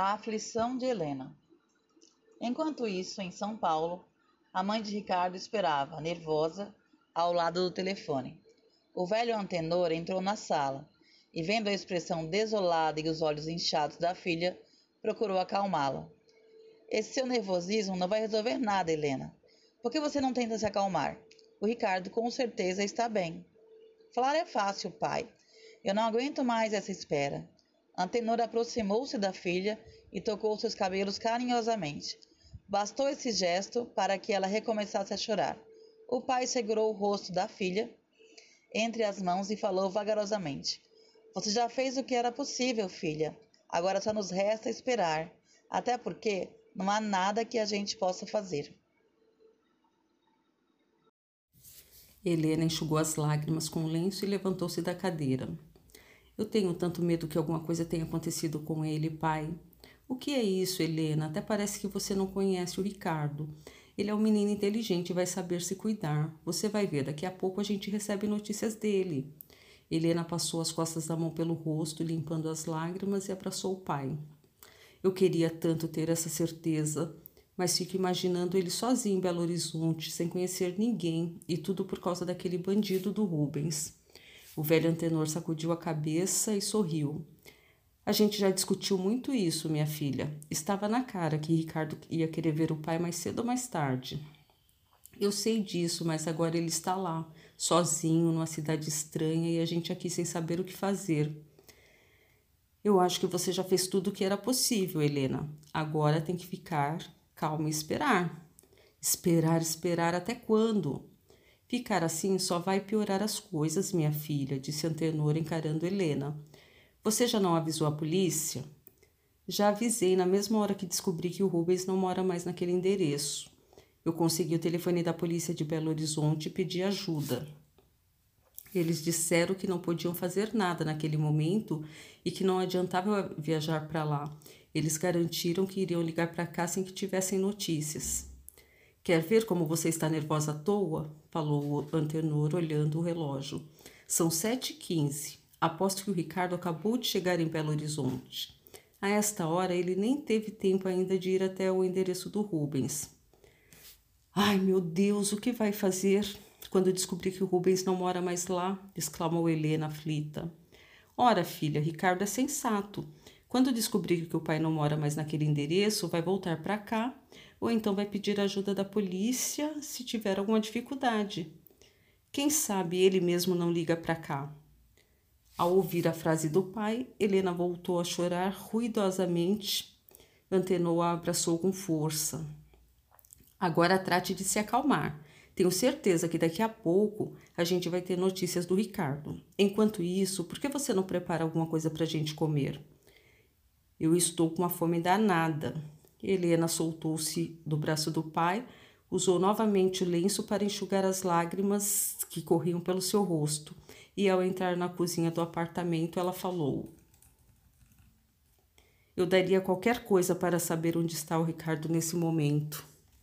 A aflição de Helena. Enquanto isso, em São Paulo, a mãe de Ricardo esperava, nervosa, ao lado do telefone. O velho antenor entrou na sala e, vendo a expressão desolada e os olhos inchados da filha, procurou acalmá-la. Esse seu nervosismo não vai resolver nada, Helena. Por que você não tenta se acalmar? O Ricardo com certeza está bem. Falar é fácil, pai. Eu não aguento mais essa espera. Antenor aproximou-se da filha e tocou seus cabelos carinhosamente. Bastou esse gesto para que ela recomeçasse a chorar. O pai segurou o rosto da filha entre as mãos e falou vagarosamente: Você já fez o que era possível, filha. Agora só nos resta esperar. Até porque não há nada que a gente possa fazer. Helena enxugou as lágrimas com o lenço e levantou-se da cadeira. Eu tenho tanto medo que alguma coisa tenha acontecido com ele, pai. O que é isso, Helena? Até parece que você não conhece o Ricardo. Ele é um menino inteligente e vai saber se cuidar. Você vai ver, daqui a pouco a gente recebe notícias dele. Helena passou as costas da mão pelo rosto, limpando as lágrimas, e abraçou o pai. Eu queria tanto ter essa certeza, mas fico imaginando ele sozinho em Belo Horizonte, sem conhecer ninguém, e tudo por causa daquele bandido do Rubens. O velho antenor sacudiu a cabeça e sorriu. A gente já discutiu muito isso, minha filha. Estava na cara que Ricardo ia querer ver o pai mais cedo ou mais tarde. Eu sei disso, mas agora ele está lá, sozinho, numa cidade estranha e a gente aqui sem saber o que fazer. Eu acho que você já fez tudo o que era possível, Helena. Agora tem que ficar calma e esperar. Esperar, esperar até quando? Ficar assim só vai piorar as coisas, minha filha, disse Antenor encarando Helena. Você já não avisou a polícia? Já avisei na mesma hora que descobri que o Rubens não mora mais naquele endereço. Eu consegui o telefone da polícia de Belo Horizonte e pedi ajuda. Eles disseram que não podiam fazer nada naquele momento e que não adiantava viajar para lá. Eles garantiram que iriam ligar para cá sem que tivessem notícias. Quer ver como você está nervosa à toa? Falou Antenor olhando o relógio. São sete quinze. Aposto que o Ricardo acabou de chegar em Belo Horizonte. A esta hora ele nem teve tempo ainda de ir até o endereço do Rubens. Ai, meu Deus, o que vai fazer quando descobrir que o Rubens não mora mais lá? exclamou Helena aflita. Ora, filha, Ricardo é sensato. Quando descobrir que o pai não mora mais naquele endereço, vai voltar para cá ou então vai pedir ajuda da polícia se tiver alguma dificuldade. Quem sabe ele mesmo não liga para cá. Ao ouvir a frase do pai, Helena voltou a chorar ruidosamente. Antenor a abraçou com força. Agora trate de se acalmar. Tenho certeza que daqui a pouco a gente vai ter notícias do Ricardo. Enquanto isso, por que você não prepara alguma coisa para a gente comer? Eu estou com uma fome danada. Helena soltou-se do braço do pai, usou novamente o lenço para enxugar as lágrimas que corriam pelo seu rosto, e ao entrar na cozinha do apartamento, ela falou: Eu daria qualquer coisa para saber onde está o Ricardo nesse momento.